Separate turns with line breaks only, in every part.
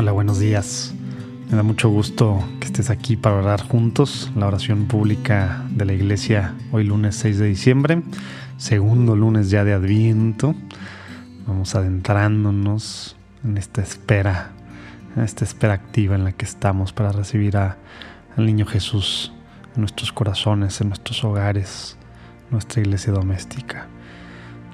Hola, buenos días. Me da mucho gusto que estés aquí para orar juntos la oración pública de la iglesia hoy lunes 6 de diciembre, segundo lunes ya de Adviento. Vamos adentrándonos en esta espera, en esta espera activa en la que estamos para recibir al niño Jesús en nuestros corazones, en nuestros hogares, nuestra iglesia doméstica.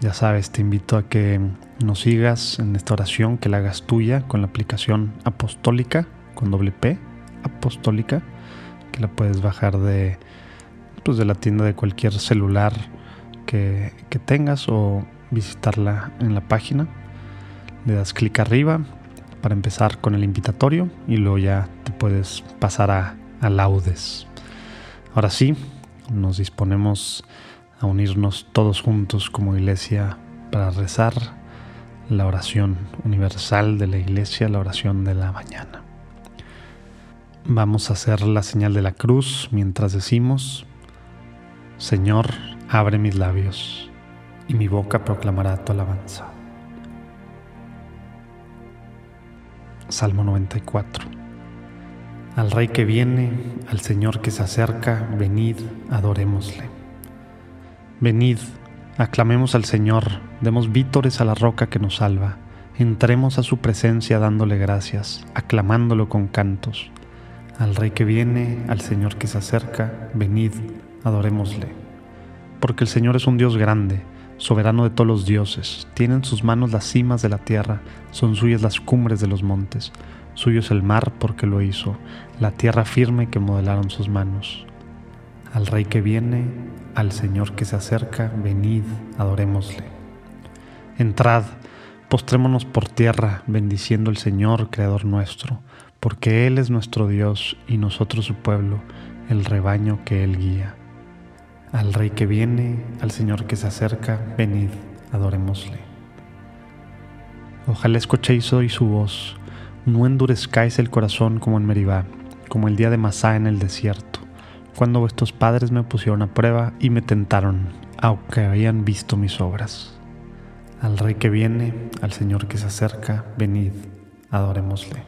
Ya sabes, te invito a que nos sigas en esta oración, que la hagas tuya con la aplicación apostólica, con doble P, apostólica, que la puedes bajar de, pues de la tienda de cualquier celular que, que tengas o visitarla en la página. Le das clic arriba para empezar con el invitatorio y luego ya te puedes pasar a, a laudes. Ahora sí, nos disponemos a unirnos todos juntos como iglesia para rezar la oración universal de la iglesia, la oración de la mañana. Vamos a hacer la señal de la cruz mientras decimos, Señor, abre mis labios y mi boca proclamará tu alabanza. Salmo 94. Al Rey que viene, al Señor que se acerca, venid, adorémosle. Venid, aclamemos al Señor, demos vítores a la roca que nos salva, entremos a su presencia dándole gracias, aclamándolo con cantos. Al Rey que viene, al Señor que se acerca, venid, adorémosle. Porque el Señor es un Dios grande, soberano de todos los dioses, tiene en sus manos las cimas de la tierra, son suyas las cumbres de los montes, suyo es el mar porque lo hizo, la tierra firme que modelaron sus manos. Al Rey que viene, al Señor que se acerca, venid, adorémosle. Entrad, postrémonos por tierra, bendiciendo al Señor, Creador nuestro, porque Él es nuestro Dios y nosotros su pueblo, el rebaño que Él guía. Al Rey que viene, al Señor que se acerca, venid, adorémosle. Ojalá escuchéis hoy su voz, no endurezcáis el corazón como en Meribá, como el día de Masá en el desierto cuando vuestros padres me pusieron a prueba y me tentaron, aunque habían visto mis obras. Al Rey que viene, al Señor que se acerca, venid, adorémosle.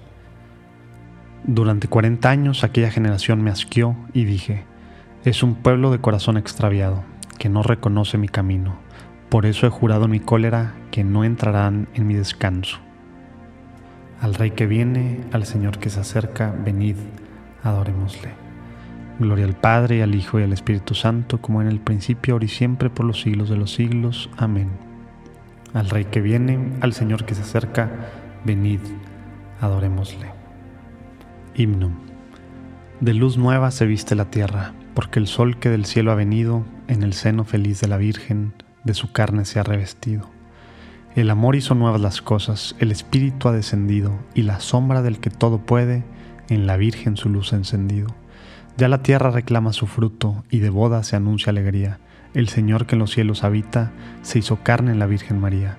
Durante cuarenta años aquella generación me asqueó y dije, es un pueblo de corazón extraviado, que no reconoce mi camino. Por eso he jurado en mi cólera que no entrarán en mi descanso. Al Rey que viene, al Señor que se acerca, venid, adorémosle. Gloria al Padre, al Hijo y al Espíritu Santo, como en el principio, ahora y siempre, por los siglos de los siglos. Amén. Al Rey que viene, al Señor que se acerca, venid, adorémosle. Himno. De luz nueva se viste la tierra, porque el sol que del cielo ha venido, en el seno feliz de la Virgen, de su carne se ha revestido. El amor hizo nuevas las cosas, el Espíritu ha descendido, y la sombra del que todo puede, en la Virgen su luz ha encendido. Ya la tierra reclama su fruto y de boda se anuncia alegría. El Señor que en los cielos habita se hizo carne en la Virgen María.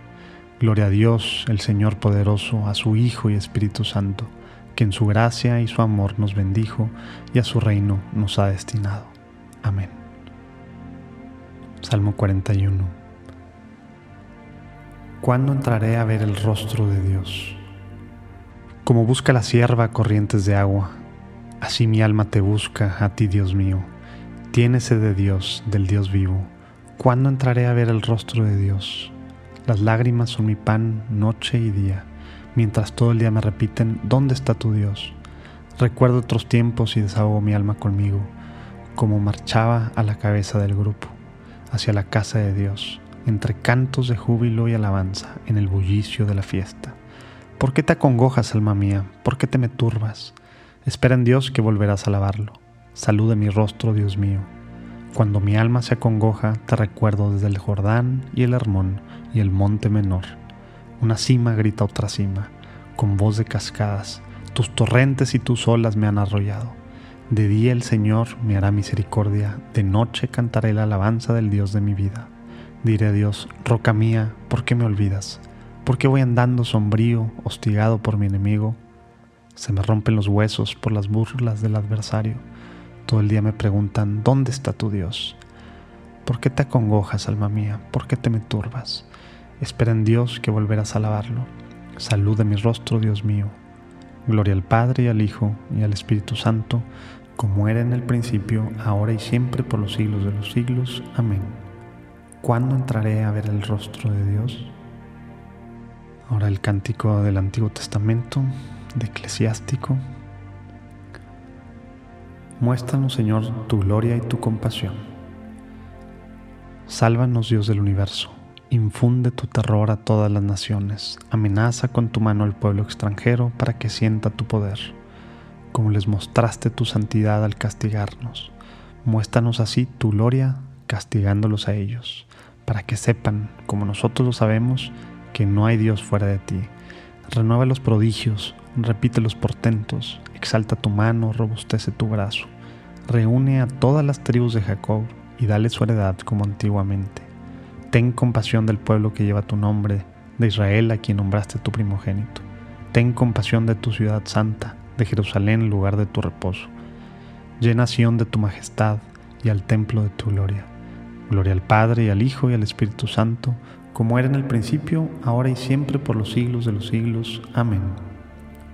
Gloria a Dios, el Señor poderoso, a su Hijo y Espíritu Santo, que en su gracia y su amor nos bendijo y a su reino nos ha destinado. Amén. Salmo 41. ¿Cuándo entraré a ver el rostro de Dios? Como busca la sierva corrientes de agua, así mi alma te busca a ti, Dios mío. Tiene sed de Dios, del Dios vivo. ¿Cuándo entraré a ver el rostro de Dios? Las lágrimas son mi pan noche y día mientras todo el día me repiten, ¿dónde está tu Dios? Recuerdo otros tiempos y desahogo mi alma conmigo, como marchaba a la cabeza del grupo, hacia la casa de Dios, entre cantos de júbilo y alabanza, en el bullicio de la fiesta. ¿Por qué te acongojas, alma mía? ¿Por qué te me turbas? Espera en Dios que volverás a alabarlo. Salude mi rostro, Dios mío. Cuando mi alma se acongoja, te recuerdo desde el Jordán y el Hermón y el monte menor una cima grita otra cima, con voz de cascadas. Tus torrentes y tus olas me han arrollado. De día el Señor me hará misericordia, de noche cantaré la alabanza del Dios de mi vida. Diré a Dios, roca mía, ¿por qué me olvidas? ¿Por qué voy andando sombrío, hostigado por mi enemigo? Se me rompen los huesos por las burlas del adversario. Todo el día me preguntan, ¿dónde está tu Dios? ¿Por qué te acongojas, alma mía? ¿Por qué te me turbas? Espera en Dios que volverás a alabarlo. Salud de mi rostro, Dios mío. Gloria al Padre y al Hijo y al Espíritu Santo, como era en el principio, ahora y siempre, por los siglos de los siglos. Amén. ¿Cuándo entraré a ver el rostro de Dios? Ahora el cántico del Antiguo Testamento, de Eclesiástico. Muéstranos, Señor, tu gloria y tu compasión. Sálvanos, Dios del universo Infunde tu terror a todas las naciones, amenaza con tu mano al pueblo extranjero para que sienta tu poder, como les mostraste tu santidad al castigarnos. Muéstranos así tu gloria castigándolos a ellos, para que sepan, como nosotros lo sabemos, que no hay Dios fuera de ti. Renueva los prodigios, repite los portentos, exalta tu mano, robustece tu brazo. Reúne a todas las tribus de Jacob y dale su heredad como antiguamente Ten compasión del pueblo que lleva tu nombre, de Israel a quien nombraste tu primogénito. Ten compasión de tu ciudad santa, de Jerusalén, lugar de tu reposo. Llena de tu majestad y al templo de tu gloria. Gloria al Padre y al Hijo y al Espíritu Santo, como era en el principio, ahora y siempre, por los siglos de los siglos. Amén.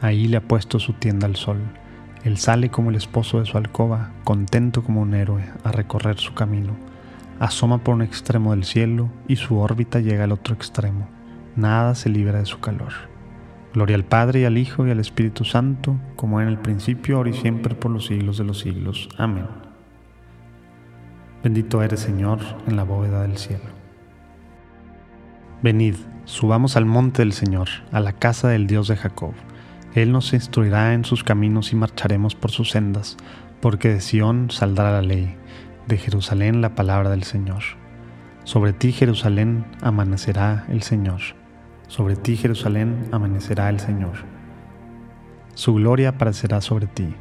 Ahí le ha puesto su tienda al sol. Él sale como el esposo de su alcoba, contento como un héroe, a recorrer su camino asoma por un extremo del cielo y su órbita llega al otro extremo. Nada se libra de su calor. Gloria al Padre y al Hijo y al Espíritu Santo, como en el principio, ahora y siempre, por los siglos de los siglos. Amén. Bendito eres, Señor, en la bóveda del cielo. Venid, subamos al monte del Señor, a la casa del Dios de Jacob. Él nos instruirá en sus caminos y marcharemos por sus sendas, porque de Sión saldrá la ley de Jerusalén la palabra del Señor. Sobre ti, Jerusalén, amanecerá el Señor. Sobre ti, Jerusalén, amanecerá el Señor. Su gloria aparecerá sobre ti.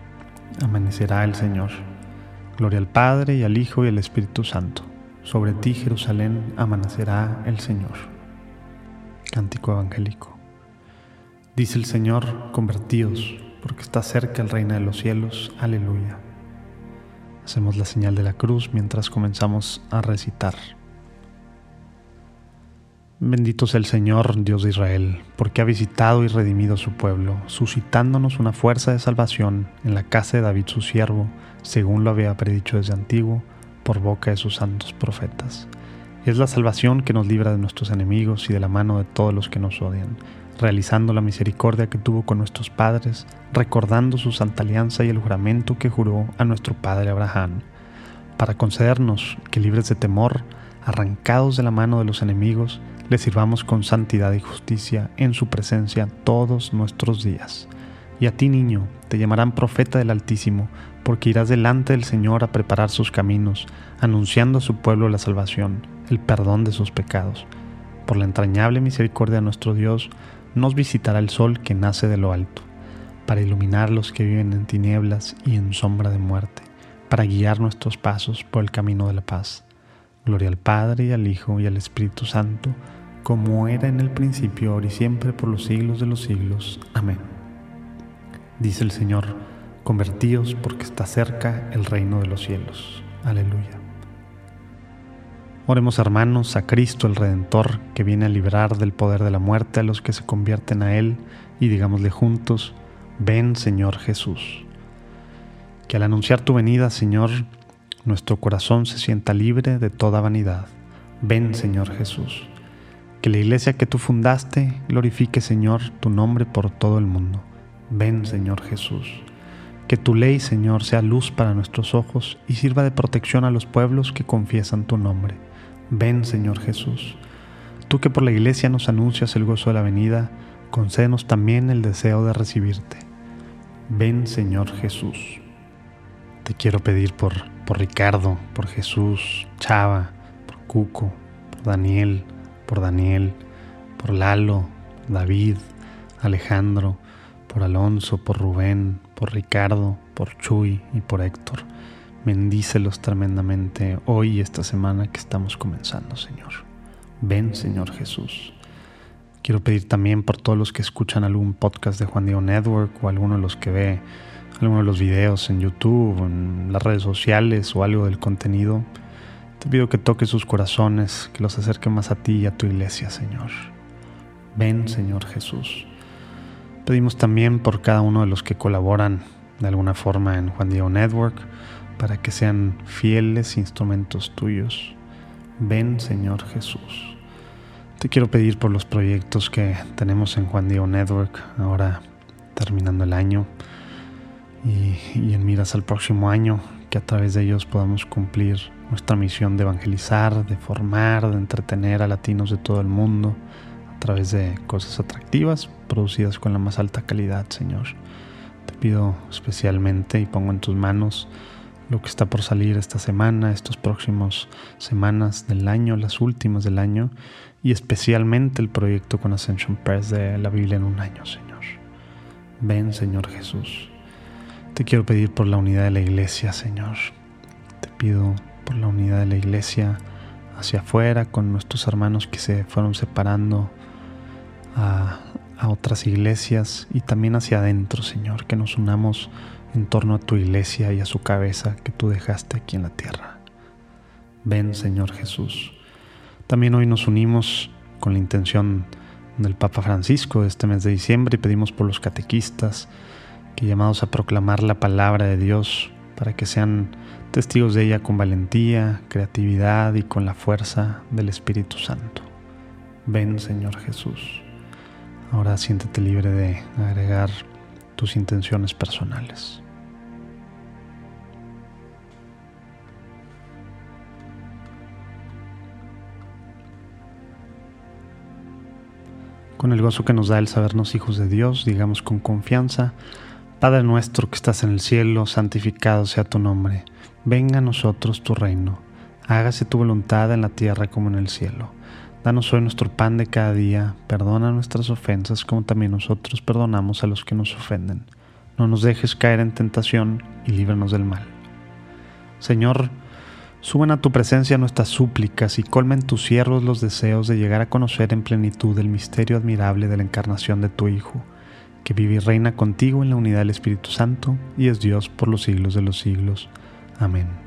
Amanecerá el Señor. Gloria al Padre y al Hijo y al Espíritu Santo. Sobre ti, Jerusalén, amanecerá el Señor. Cántico evangélico. Dice el Señor, convertíos, porque está cerca el reino de los cielos. Aleluya. Hacemos la señal de la cruz mientras comenzamos a recitar. Bendito sea el Señor, Dios de Israel, porque ha visitado y redimido su pueblo, suscitándonos una fuerza de salvación en la casa de David su siervo, según lo había predicho desde antiguo, por boca de sus santos profetas. Es la salvación que nos libra de nuestros enemigos y de la mano de todos los que nos odian realizando la misericordia que tuvo con nuestros padres, recordando su santa alianza y el juramento que juró a nuestro padre Abraham, para concedernos que libres de temor, arrancados de la mano de los enemigos, le sirvamos con santidad y justicia en su presencia todos nuestros días. Y a ti, niño, te llamarán profeta del Altísimo, porque irás delante del Señor a preparar sus caminos, anunciando a su pueblo la salvación, el perdón de sus pecados. Por la entrañable misericordia de nuestro Dios, nos visitará el sol que nace de lo alto, para iluminar los que viven en tinieblas y en sombra de muerte, para guiar nuestros pasos por el camino de la paz. Gloria al Padre y al Hijo y al Espíritu Santo, como era en el principio, ahora y siempre, por los siglos de los siglos. Amén. Dice el Señor, convertíos porque está cerca el reino de los cielos. Aleluya. Oremos hermanos a Cristo el Redentor, que viene a librar del poder de la muerte a los que se convierten a Él, y digámosle juntos, ven Señor Jesús. Que al anunciar tu venida, Señor, nuestro corazón se sienta libre de toda vanidad. Ven Señor Jesús. Que la iglesia que tú fundaste glorifique, Señor, tu nombre por todo el mundo. Ven, Señor Jesús. Que tu ley, Señor, sea luz para nuestros ojos y sirva de protección a los pueblos que confiesan tu nombre. Ven, Señor Jesús. Tú que por la iglesia nos anuncias el gozo de la venida, concédenos también el deseo de recibirte. Ven, Señor Jesús. Te quiero pedir por, por Ricardo, por Jesús, Chava, por Cuco, por Daniel, por Daniel, por Lalo, David, Alejandro, por Alonso, por Rubén, por Ricardo, por Chuy y por Héctor. Bendícelos tremendamente hoy y esta semana que estamos comenzando, Señor. Ven, Señor Jesús. Quiero pedir también por todos los que escuchan algún podcast de Juan Diego Network o alguno de los que ve alguno de los videos en YouTube, en las redes sociales o algo del contenido te pido que toques sus corazones, que los acerque más a ti y a tu iglesia, Señor. Ven, Señor Jesús. Pedimos también por cada uno de los que colaboran de alguna forma en Juan Diego Network, para que sean fieles instrumentos tuyos. Ven, Señor Jesús. Te quiero pedir por los proyectos que tenemos en Juan Diego Network, ahora terminando el año y, en miras al próximo año, que a través de ellos podamos cumplir nuestra misión de evangelizar, de formar, de entretener a latinos de todo el mundo a través de cosas atractivas producidas con la más alta calidad, Señor. Te pido especialmente y pongo en tus manos lo que está por salir esta semana, estos próximos semanas del año, las últimas del año, y especialmente el proyecto con Ascension Press de la Biblia en un año, Señor. Ven, Señor Jesús. Te quiero pedir por la unidad de la iglesia, Señor. Te pido por la unidad de la iglesia hacia afuera con nuestros hermanos que se fueron separando a, otras iglesias y también hacia adentro, Señor, que nos unamos en torno a tu iglesia y a su cabeza que tú dejaste aquí en la tierra. Ven, Señor Jesús. También hoy nos unimos con la intención del Papa Francisco este mes de diciembre y pedimos por los catequistas que llamados a proclamar la palabra de Dios para que sean testigos de ella con valentía, creatividad y con la fuerza del Espíritu Santo. Ven Señor Jesús. Ahora siéntete libre de agregar tus intenciones personales. Con el gozo que nos da el sabernos hijos de Dios, digamos con confianza, Padre nuestro que estás en el cielo, santificado sea tu nombre Venga a nosotros tu reino, hágase tu voluntad en la tierra como en el cielo. Danos hoy nuestro pan de cada día, perdona nuestras ofensas como también nosotros perdonamos a los que nos ofenden. No nos dejes caer en tentación y líbranos del mal. Señor, suben a tu presencia nuestras súplicas y colmen tus siervos los deseos de llegar a conocer en plenitud el misterio admirable de la encarnación de tu Hijo, que vive y reina contigo en la unidad del Espíritu Santo y es Dios por los siglos de los siglos. Amén.